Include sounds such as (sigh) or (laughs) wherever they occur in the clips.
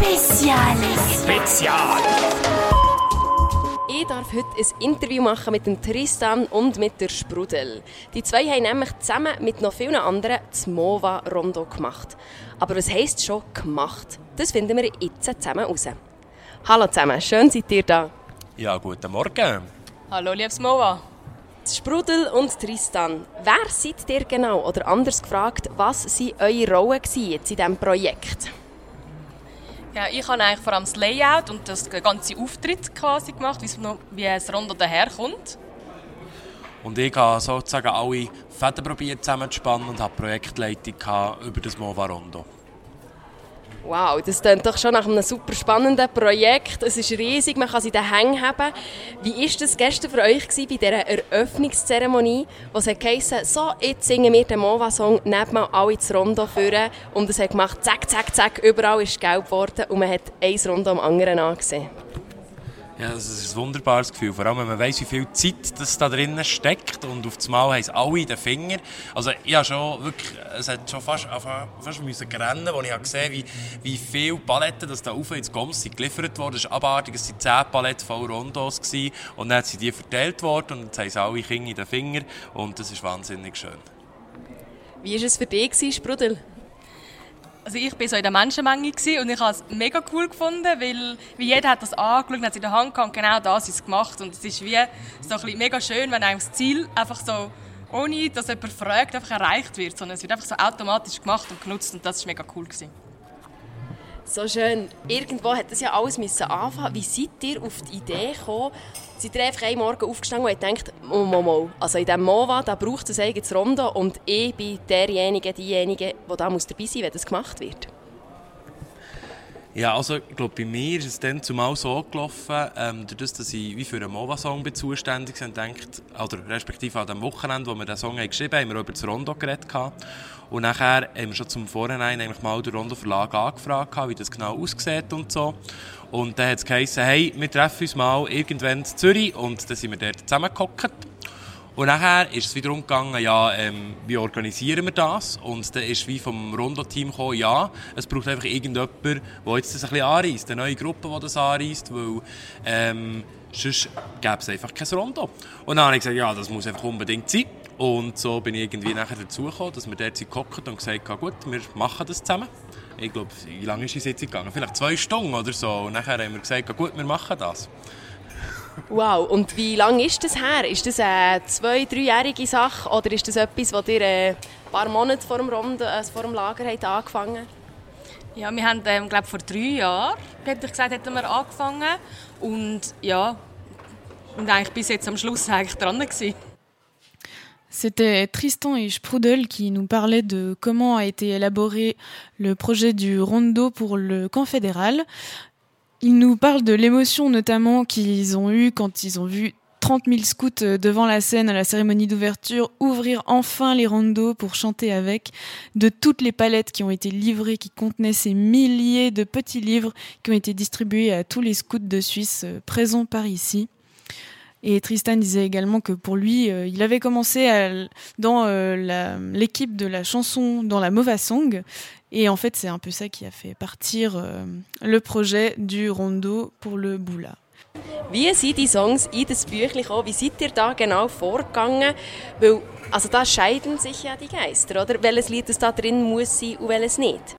Speziales. Spezial. Ich darf heute ein Interview machen mit dem Tristan und mit der Sprudel. Die zwei haben nämlich zusammen mit noch vielen anderen das MOVA-Rondo gemacht. Aber was heisst schon gemacht? Das finden wir jetzt zusammen raus. Hallo zusammen, schön seid ihr da. Ja, guten Morgen. Hallo, liebes Mova. Sprudel und Tristan, wer seid ihr genau? Oder anders gefragt, was waren eure Rollen jetzt in diesem Projekt? Ja, ich habe eigentlich vor allem das Layout und das ganze Auftritt quasi gemacht, wie das Rondo daherkommt. Und ich habe sozusagen alle Fäden probiert zusammenzuspannen und habe Projektleitung über das Mova Rondo. Wow, das klingt doch schon nach einem super spannenden Projekt. Es ist riesig, man kann sie den Hängen haben. Wie war das gestern für euch bei dieser Eröffnungszeremonie, wo es heisst, so, jetzt singen wir den Mova-Song, nehmt mal alle ins Rondo führen. Und es hat gemacht, zack, zack, zack, überall ist gelb geworden und man hat ein Rondo am anderen angesehen. Ja, das ist ein wunderbares Gefühl. Vor allem, wenn man weiss, wie viel Zeit das da drinnen steckt und auf einmal haben es alle den Fingern. Also ich habe schon wirklich, es hat schon fast, fast müssen rennen, als ich habe gesehen wie, wie viele Paletten das da rauf ins Goms sind geliefert wurden. Es ist abartig, es waren 10 Paletten voll Rondos gewesen. und dann sind die verteilt worden und jetzt haben sie alle Kinder in den Fingern und das ist wahnsinnig schön. Wie war es für dich, Sprudel? Also ich war so in der Menschenmenge und ich habe es mega cool gefunden, weil wie jeder hat das angeschaut, hat es in der Hand gehabt, genau das ist gemacht und es ist wie so ein mega schön, wenn einem das Ziel einfach so ohne dass jemand fragt, einfach erreicht wird, sondern es wird einfach so automatisch gemacht und genutzt und das war mega cool. Gewesen. So schön. Irgendwo hat das ja alles anfangen. Wie seid ihr auf die Idee gekommen? Seid ihr einfach einen Morgen aufgestanden und denkt, oh, oh, oh, also in diesem MOVA, da braucht es ein eigenes Rondo und ich bin derjenige, diejenige, der da dabei sein muss, wenn das gemacht wird? Ja, also ich glaube, bei mir ist es dann zumal so gelaufen, ähm, dadurch, dass ich wie für einen MOVA-Song zuständig bin, denkt, oder respektive an dem Wochenende, wo wir den Song geschrieben haben, haben wir über das Rondo geredet. Und nachher haben wir schon zum Vorhinein eigentlich mal den Rondo Verlag angefragt, wie das genau aussieht und so. Und dann hat es geheißen, hey, wir treffen uns mal irgendwann in Zürich und dann sind wir dort zusammengehockt. Und nachher ist es wiederum gegangen, ja, ähm, wie organisieren wir das? Und dann ist wie vom Rondo-Team gekommen, ja, es braucht einfach irgendjemand, der jetzt das ein bisschen anreist, eine neue Gruppe, die das anreist, weil ähm, sonst gäbe es einfach kein Rondo. Und dann habe ich gesagt, ja, das muss einfach unbedingt sein. Und so bin ich irgendwie nachher dazugekommen, dass wir dort gehockt und gesagt haben, gut, wir machen das zusammen. Ich glaube, wie lange ist die Sitzung gegangen? Vielleicht zwei Stunden oder so. Und nachher haben wir gesagt, gut, wir machen das. Wow, und wie lange ist das her? Ist das eine zwei-, dreijährige Sache oder ist das etwas, das ihr äh, ein paar Monate vor dem, Runde, äh, vor dem Lager habt angefangen Ja, wir haben, ähm, glaube vor drei Jahren, hätte ich gesagt, hätten wir angefangen. Und ja, und eigentlich bis jetzt am Schluss eigentlich dran gewesen. C'était Tristan et Sprudel qui nous parlaient de comment a été élaboré le projet du rondo pour le camp fédéral. Ils nous parlent de l'émotion notamment qu'ils ont eue quand ils ont vu 30 000 scouts euh, devant la scène à la cérémonie d'ouverture ouvrir enfin les rondos pour chanter avec, de toutes les palettes qui ont été livrées, qui contenaient ces milliers de petits livres qui ont été distribués à tous les scouts de Suisse euh, présents par ici. Et Tristan disait également que pour lui, euh, il avait commencé dans l'équipe de la chanson dans la Mova Song et en fait, c'est un peu ça qui a fait partir euh, le projet du Rondo pour le Boula. Wie sind die Songs in das Büchlein gekommen? Wie seid ihr da genau vorgegangen? Weil, also da scheiden sich ja die Geister, oder? Welches Lied das da drin muss sein und welches nicht?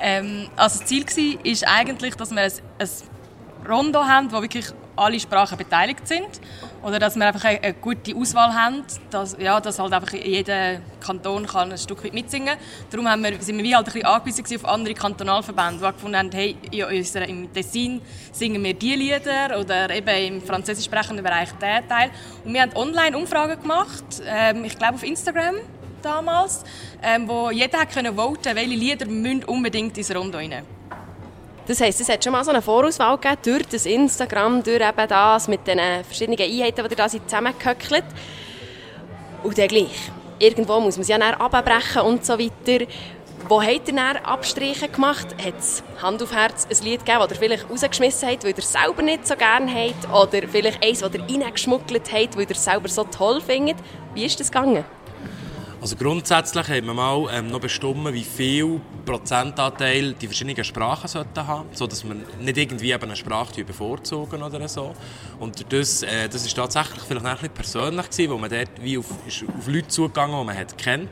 Ähm, also das Ziel war eigentlich, dass wir ein, ein Rondo haben, wo wirklich alle Sprachen beteiligt sind. Oder dass wir einfach eine, gute Auswahl haben, dass, ja, dass halt einfach jeder Kanton kann ein Stück weit mitsingen kann. Darum haben wir, sind wir wie halt ein bisschen angewiesen auf andere Kantonalverbände, die gefunden haben, hey, in unserer, im Tessin singen wir diese Lieder oder eben im französisch sprechenden Bereich diesen Teil. Und wir haben Online-Umfragen gemacht, ähm, ich glaube auf Instagram damals, ähm, wo jeder hat können voten, welche Lieder unbedingt ins Rondo rein. Das heisst, es hat schon mal so eine Vorauswahl gegeben durch das Instagram, durch eben das mit den verschiedenen Einheiten, die da zusammengehöckelt. Und dann gleich. Irgendwo muss man sie ja dann abbrechen und so weiter. Wo habt ihr dann Abstriche gemacht? Hat es Hand auf Herz ein Lied gegeben, das ihr vielleicht rausgeschmissen habt, weil ihr es selber nicht so gerne habt? Oder vielleicht eins, das ihr reingeschmuggelt habt, weil ihr es selber so toll findet? Wie ist das gegangen? Also grundsätzlich hat man mal ähm, noch bestimmt, wie viel Prozentanteil die verschiedenen Sprachen sollten haben, sodass man nicht irgendwie eben eine Sprache bevorzugen oder so. Und das, äh, das ist tatsächlich vielleicht bisschen persönlich gewesen, wo man dort wie auf, auf Leute zugegangen, die man hat kennt.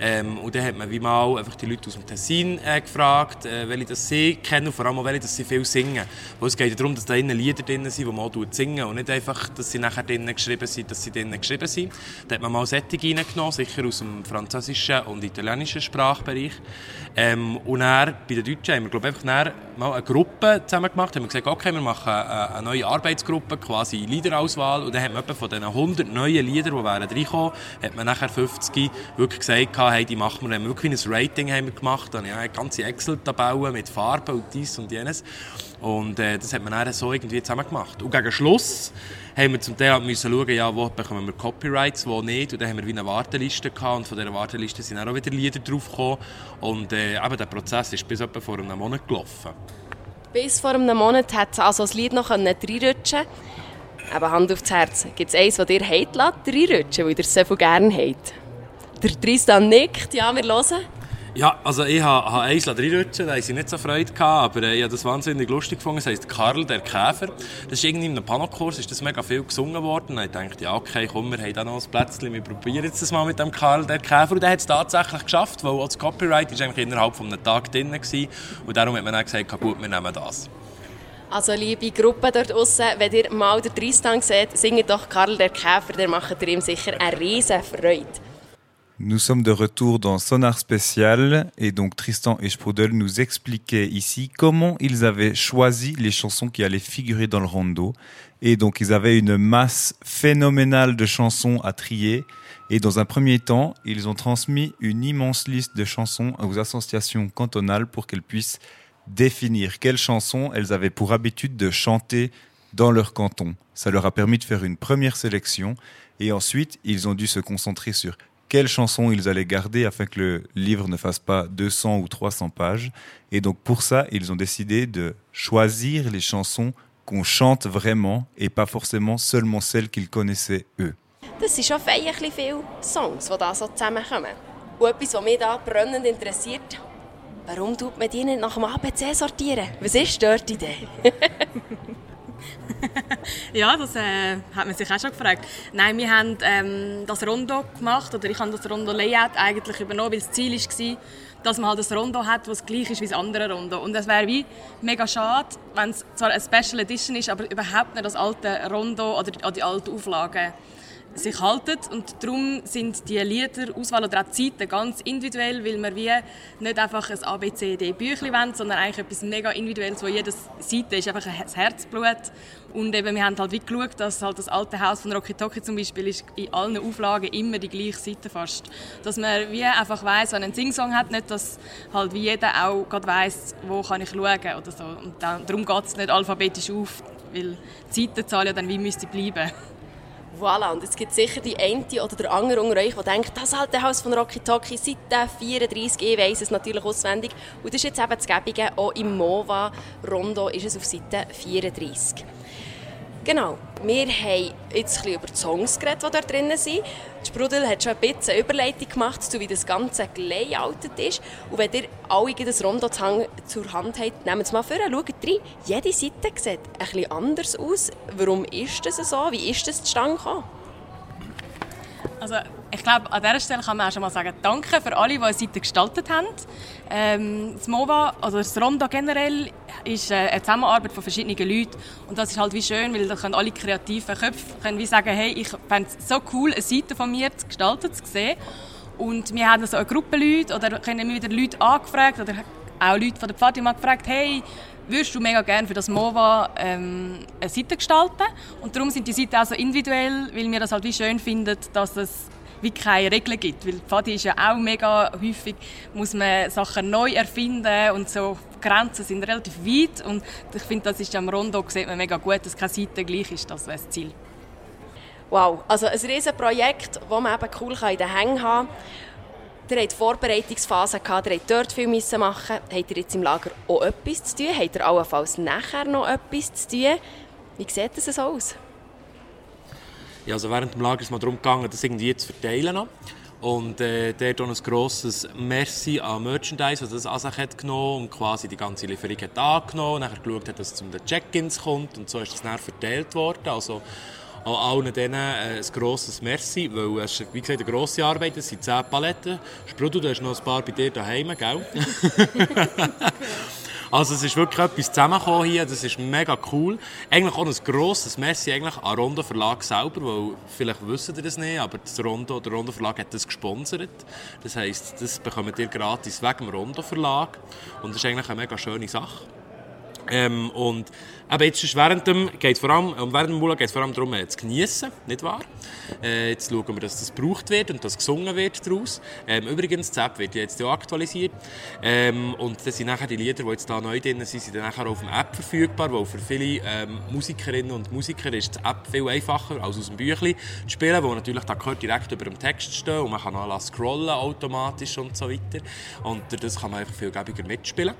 Ähm, und dann hat man wie mal einfach die Leute aus dem Tessin äh, gefragt, äh, welche das sie kennen und vor allem auch welche, dass sie viel singen. Weil es geht darum, dass da innen Lieder drin sind, die man auch singen und nicht einfach, dass sie nachher drinnen geschrieben sind, dass sie drinnen geschrieben sind. Da hat man mal Sättige reingenommen, sicher aus dem französischen und italienischen Sprachbereich. Ähm, und dann, bei den Deutschen haben wir, glaube ich, einfach mal eine Gruppe zusammen gemacht. Haben wir gesagt, okay, wir machen eine, eine neue Arbeitsgruppe, quasi Liederauswahl. Und dann hat man von diesen 100 neuen Liedern, die wären reingekommen, hat man nachher 50 wirklich gesagt, hey, die machen wir. Dann haben wir wirklich ein Rating haben wir gemacht. Dann ja, ganze Excel-Tabelle mit Farben und dies und jenes. Und äh, das hat man dann so irgendwie zusammen gemacht. Und gegen Schluss haben wir zum Teil müssen schauen, ja, wo bekommen wir Copyrights, wo nicht. Und dann haben wir wie eine Warteliste gehabt und von dieser Warteliste sind auch wieder Lieder draufgekommen. Und äh, eben der Prozess ist bis etwa vor einem Monat gelaufen. Bis vor einem Monat hat es also das Lied noch reinrutschen Aber Hand aufs Herz, gibt es eins, das heute reinrutschen weil ihr es so gerne habt? Der Tristan nickt, ja, wir hören. Ja, also ich habe, habe eins reinrutschen, da hatte ich nicht so Freude, gehabt, aber äh, ich habe das wahnsinnig lustig gefunden. Das heisst Karl der Käfer. Das ist irgendwie in einem Panokurs, ist das mega viel gesungen worden. Und ich dachte, ja okay, komm, wir haben da noch ein Plätzchen, wir probieren jetzt das mal mit dem Karl der Käfer. Und der hat es tatsächlich geschafft, weil auch das Copyright ist eigentlich innerhalb von einem Tag drin war. Und darum hat man dann gesagt, gut, wir nehmen das. Also liebe Gruppe dort draußen, wenn ihr mal den Tristan seht, singt doch Karl der Käfer, der macht ihm sicher eine riesen Freude. Nous sommes de retour dans Sonar Spécial et donc Tristan et Sprudel nous expliquaient ici comment ils avaient choisi les chansons qui allaient figurer dans le rondo. Et donc ils avaient une masse phénoménale de chansons à trier. Et dans un premier temps, ils ont transmis une immense liste de chansons aux associations cantonales pour qu'elles puissent définir quelles chansons elles avaient pour habitude de chanter dans leur canton. Ça leur a permis de faire une première sélection et ensuite ils ont dû se concentrer sur quelles chansons ils allaient garder afin que le livre ne fasse pas 200 ou 300 pages. Et donc pour ça, ils ont décidé de choisir les chansons qu'on chante vraiment et pas forcément seulement celles qu'ils connaissaient eux. Das sind schon feierlich viele Songs, die da so zusammenkommen. Und etwas, was mich da brennend interessiert, warum tut man die nicht nach dem ABC sortieren? Was ist dort die Idee? (laughs) (laughs) ja, das äh, hat man sich auch schon gefragt. Nein, wir haben ähm, das Rondo gemacht, oder ich habe das Rondo-Layout eigentlich übernommen, weil das Ziel war, dass man halt ein Rondo hat, das gleich ist wie das andere Rondo. Und es wäre wie mega schade, wenn es zwar eine Special Edition ist, aber überhaupt nicht das alte Rondo oder die, die alten Auflagen sich halten. Und darum sind die Liederauswahl oder auch Zeiten ganz individuell, weil wir wie nicht einfach ein ABCD-Büchlein wollen, sondern eigentlich etwas mega Individuelles, wo jede Seite ist einfach ein Herzblut. Und eben, wir haben halt wie geschaut, dass halt das alte Haus von Rocky Toki zum Beispiel ist in allen Auflagen immer die gleiche Seite fast. Dass man wie einfach weiss, wenn ein Singsong hat, nicht, dass halt wie jeder auch gerade weiss, wo kann ich schauen oder so. Und dann, darum geht es nicht alphabetisch auf, weil die Seitenzahl ja dann wie müsste bleiben. Voilà, und es gibt sicher die eine oder der andere unter euch, der denkt, das alte Haus von Rocky Toki, Seite 34, ich weiss es natürlich auswendig. Und das ist jetzt eben das Gebige, auch im MOVA Rondo ist es auf Seite 34. Genau, wir haben jetzt ein über die Songs geredet, die dort drin sind. Sprudel hat schon ein bisschen eine Überleitung gemacht, zu wie das Ganze gelayoutet ist. Und wenn ihr alle das Rondo zur Hand habt, nehmt es mal vor, schaut rein. Jede Seite sieht ein bisschen anders aus. Warum ist das so? Wie ist das zustande gekommen? Also ich glaube, an dieser Stelle kann man auch schon mal sagen, danke für alle, die eine Seite gestaltet haben. Ähm, das MOVA, also das Rondo generell, ist äh, eine Zusammenarbeit von verschiedenen Leuten und das ist halt wie schön, weil da können alle kreativen Köpfe können wie sagen, hey, ich fände es so cool, eine Seite von mir zu gestalten, zu sehen. Und wir haben so eine Gruppe Leute oder können wieder Leute angefragt oder auch Leute von der Fatima gefragt, hey, würdest du mega gerne für das MOVA ähm, eine Seite gestalten? Und darum sind die Seiten auch so individuell, weil wir das halt wie schön finden, dass es wie keine Regeln gibt. Weil Pfadi ist ja auch mega häufig, muss man Sachen neu erfinden und so Grenzen sind relativ weit und ich finde, das ist am Rondo sieht man mega gut, dass keine Seite gleich ist, das wäre das Ziel. Wow, also ein riesen Projekt, das man eben cool in den Hängen haben kann. Ihr habt Vorbereitungsphase gehabt, ihr habt dort viel machen. Habt ihr jetzt im Lager auch etwas zu tun? Habt ihr allenfalls nachher noch etwas zu tun? Wie sieht das aus? Ja, also während dem Lager ist es mal darum gegangen, das irgendwie zu verteilen. Und äh, dort auch ein grosses Merci an Merchandise, das das Asach hat genommen und quasi die ganze Lieferung hat angenommen nachher geschaut hat, dass es zu den Check-ins kommt und so ist das dann verteilt worden. Also an allen denen äh, ein grosses Merci, weil es ist, wie gesagt, eine grosse Arbeit, es sind 10 Paletten. Sprudel, du hast noch ein paar bei dir daheim, gell? (laughs) Also es ist wirklich etwas zusammengekommen hier, das ist mega cool. Eigentlich auch ein grosses Messi eigentlich an Rondo Verlag selber, weil vielleicht wissen ihr das nicht, aber das Rondo, der Rondo Verlag hat das gesponsert. Das heisst, das bekommt ihr gratis wegen dem Rondo Verlag und das ist eigentlich eine mega schöne Sache. Ähm, und aber jetzt ist während dem, geht vor allem, während dem Mula geht es vor allem darum, äh, zu genießen, nicht wahr? Äh, jetzt schauen wir, dass das gebraucht wird und dass gesungen wird daraus. Ähm, übrigens, die App wird jetzt auch aktualisiert. Ähm, und das sind nachher die Lieder, die jetzt da neu drin sind, sind dann nachher auf dem App verfügbar, weil für viele ähm, Musikerinnen und Musiker ist die App viel einfacher als aus dem Büchlein zu spielen, wo natürlich da gehört direkt über dem Text stehen und man kann auch scrollen automatisch und so weiter. Und das kann man einfach viel gäbiger mitspielen.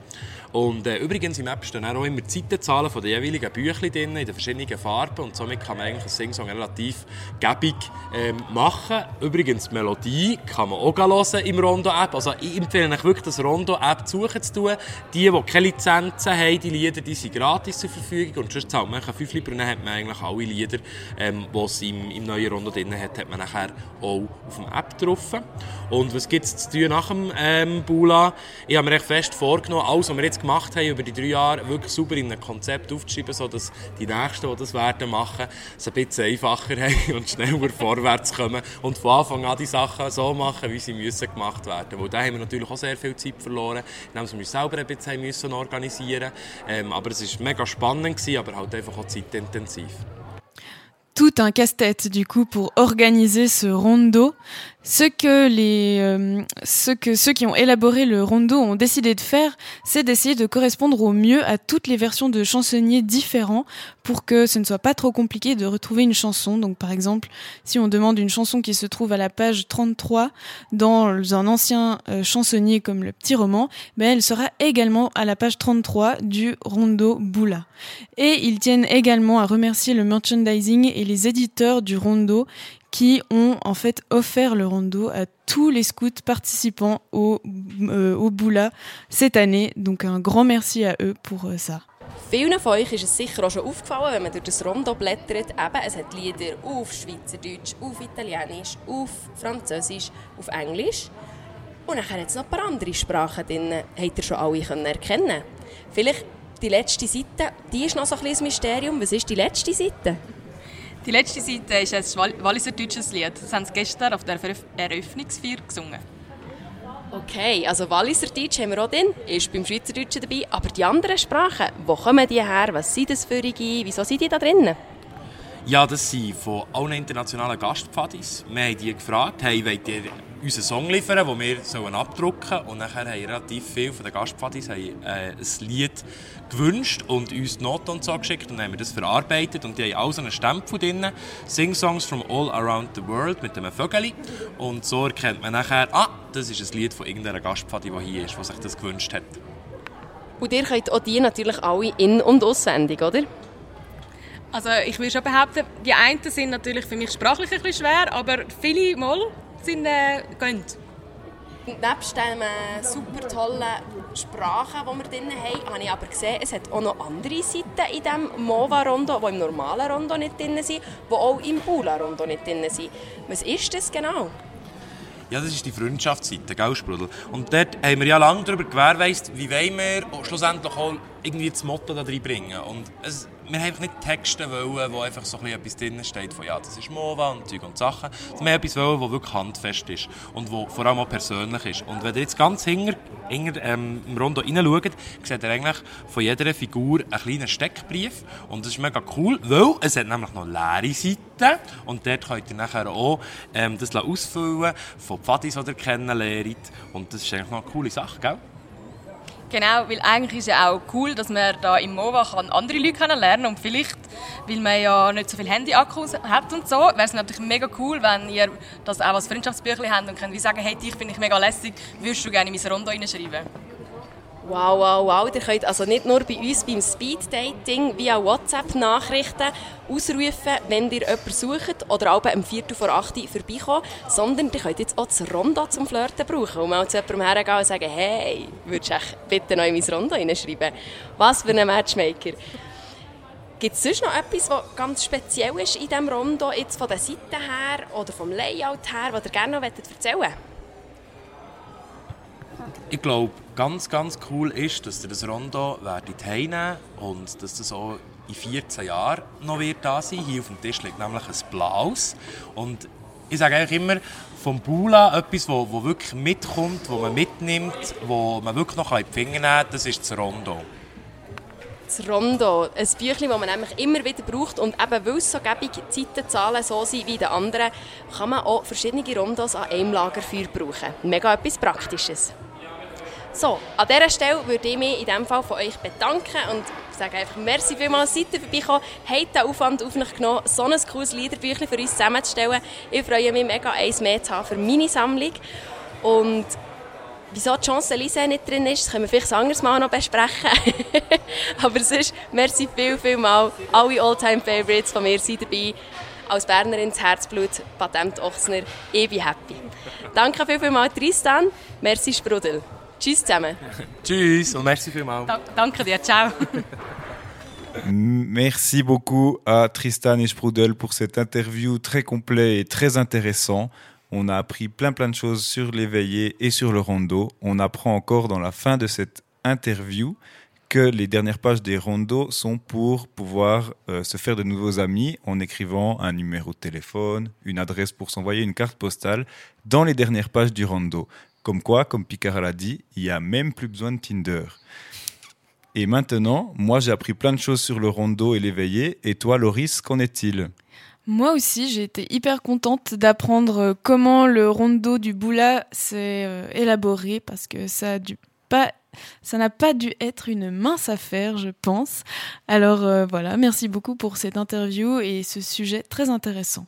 Und äh, übrigens im App stehen auch immer die Zeitenzahlen von den jeweiligen Büchlein drin, in den verschiedenen Farben und somit kann man eigentlich ein Singsong relativ gäbig ähm, machen. Übrigens, die Melodie kann man auch hören im Rondo-App. Also ich empfehle euch wirklich, das Rondo-App suchen zu tun. Die, die keine Lizenzen haben, die Lieder, die sind gratis zur Verfügung und sonst zahlt man 5 Lieber und dann hat man eigentlich alle Lieder, ähm, die es im, im neuen Rondo drin hat, hat man nachher auch auf dem App drauf. Und was gibt es zu tun nach dem ähm, Bula? Ich habe mir recht fest vorgenommen, alles, was wir jetzt gemacht haben über die drei Jahre, wirklich super in einem Konzept aufzuschreiben, sodass die Nächsten, die das werden machen, es ein bisschen einfacher (laughs) haben und schneller vorwärts kommen und von Anfang an die Sachen so machen, wie sie müssen gemacht werden. Weil da haben wir natürlich auch sehr viel Zeit verloren, indem wir uns selber ein bisschen müssen organisieren. Ähm, aber es war mega spannend, gewesen, aber halt einfach auch zeitintensiv. tout un casse-tête du coup pour organiser ce rondo. Ce que les, euh, ceux qui ont élaboré le rondo ont décidé de faire, c'est d'essayer de correspondre au mieux à toutes les versions de chansonniers différents pour que ce ne soit pas trop compliqué de retrouver une chanson. Donc par exemple, si on demande une chanson qui se trouve à la page 33 dans un ancien euh, chansonnier comme le petit roman, ben elle sera également à la page 33 du rondo Boula. Et ils tiennent également à remercier le merchandising et les éditeurs du rondo qui ont en fait offert le rondo à tous les scouts participants au, euh, au Boula cette année. Donc un grand merci à eux pour euh, ça. Vielen von euch ist es sicher auch schon aufgefallen, wenn man durch das Rondo blättert, eben, es hat Lieder auf Schweizerdeutsch, auf Italienisch, auf Französisch, auf Englisch. Und dann hat es noch ein paar andere Sprachen drin. Habt ihr schon alle können erkennen? Vielleicht die letzte Seite, die ist noch so ein kleines Mysterium. Was ist die letzte Seite? Die letzte Seite ist ein Walliser deutsches Lied. Das haben sie gestern auf der Eröffnungsfeier gesungen. Okay, also Walliser Deutsch haben wir auch drin, ist beim Schweizerdeutschen dabei. Aber die anderen Sprachen, wo kommen die her? Was sind das für die? Wieso sind die da drin? Ja, das sind von allen internationalen Gastpfadis. Wir haben die gefragt, hey, wollt ihr unseren Song liefern, den wir sollen abdrucken sollen? Und nachher haben relativ viele von den Gastpfadis haben, äh, ein Lied gewünscht und uns die Noten und so geschickt und dann haben wir das verarbeitet und die haben auch so einen Stempel drin, Sing Songs from all around the world mit einem Vögel und so erkennt man nachher, ah, das ist ein Lied von irgendeiner Gastpfadi, die hier ist, die sich das gewünscht hat. Und ihr könnt auch die natürlich alle in- und auswendig, oder? Also ich würde schon behaupten, die einen sind natürlich für mich sprachlich ein bisschen schwer, aber viele Mal sind äh, gehen. Nebst den äh, super tollen Sprachen, die wir drin haben, habe ich aber gesehen, es hat auch noch andere Seiten in diesem MOVA-Rondo, die im normalen Rondo nicht drin sind, die auch im Bula-Rondo nicht drin sind. Was ist das genau? Ja, das ist die Freundschaftsseite, gell, Sprudel? Und dort haben wir ja lange darüber gewährleistet, wie wollen wir schlussendlich auch irgendwie das Motto da bringen. Und es, wir haben nicht Texte wollen, wo einfach so etwas drin steht, von ja, das ist Mova und Zeug und Sachen. Wir haben etwas wollen, das wirklich handfest ist und wo vor allem auch persönlich ist. Und wenn ihr jetzt ganz hinter, hinter ähm, im Rondo hineinschaut, seht ihr eigentlich von jeder Figur einen kleinen Steckbrief. Und das ist mega cool, weil es hat nämlich noch leere Seiten und dort könnt ihr nachher auch ähm, das ausfüllen von Pfadis, die ihr kennenlernt. Und das ist eigentlich noch eine coole Sache, gell? Genau, weil eigentlich ist ja auch cool, dass man da im MOVA kann andere Leute kennenlernen und vielleicht, weil man ja nicht so viel Handy-Akkus hat und so, wäre es natürlich mega cool, wenn ihr das auch als Freundschaftsbüchlein habt und könnt wie sagen, hey, dich finde ich mega lässig, würdest du gerne in mein Rondo reinschreiben? Wow, wow, wow. Ihr könnt also nicht nur bei uns beim Speeddating via WhatsApp-Nachrichten ausrufen, wenn ihr jemanden sucht oder auch am Viertel vor 8 Uhr vorbeikommen, sondern ihr könnt jetzt auch das Rondo zum Flirten brauchen und mal zu jemandem hergehen und sagen, hey, würdest du bitte noch in mein Rondo hineinschreiben? Was für ein Matchmaker. Gibt es sonst noch etwas, was ganz speziell ist in diesem Rondo, jetzt von der Seite her oder vom Layout her, was ihr gerne noch erzählen wollt? Ich glaube, ganz, ganz cool ist, dass ihr das Rondo werdet heimnehmen und dass das auch in 14 Jahren noch wird da sein. Hier auf dem Tisch liegt nämlich ein Blaues. Und ich sage eigentlich immer, vom Bula etwas, wo, wo wirklich mitkommt, wo man mitnimmt, wo man wirklich noch in die Finger nehmen kann, das ist das Rondo. Das Rondo, ein Büchlein, das man nämlich immer wieder braucht und eben weil es so gäbig Zeitenzahlen so sind wie die anderen, kann man auch verschiedene Rondos an einem Lagerfeuer brauchen. Mega etwas Praktisches. So, an dieser Stelle würde ich mich in diesem Fall von euch bedanken und sage einfach merci vielmals, seid ihr vorbeigekommen, habt den Aufwand auf euch genommen, so ein cooles Liederbüchlein für uns zusammenzustellen. Ich freue mich mega, eins mehr zu haben für meine Sammlung. Und wieso die Chance Elise nicht drin ist, das können wir vielleicht ein anderes Mal noch besprechen. (laughs) Aber sonst, merci viel, viel mal. Alle All-Time-Favorites von mir sind dabei. Als Bernerin ins Herzblut, Patent Ochsner, ich bin happy. Danke viel, viel mal, Tristan. Merci, Sprudel. Tschüss zusammen. Tschüss und merci vielmals. Da danke dir, ciao. Merci beaucoup à Tristan et Sprudel pour cette interview très complet et très intéressant. On a appris plein plein de choses sur l'éveillé et sur le rondo. On apprend encore dans la fin de cette interview que les dernières pages des rondos sont pour pouvoir euh, se faire de nouveaux amis en écrivant un numéro de téléphone, une adresse pour s'envoyer une carte postale dans les dernières pages du rondo. Comme quoi, comme Picard l'a dit, il n'y a même plus besoin de Tinder. Et maintenant, moi j'ai appris plein de choses sur le rondo et l'éveillé. Et toi, Loris, qu'en est-il? Moi aussi, j'ai été hyper contente d'apprendre comment le rondo du Boula s'est euh, élaboré parce que ça n'a pas dû être une mince affaire, je pense. Alors euh, voilà, merci beaucoup pour cette interview et ce sujet très intéressant.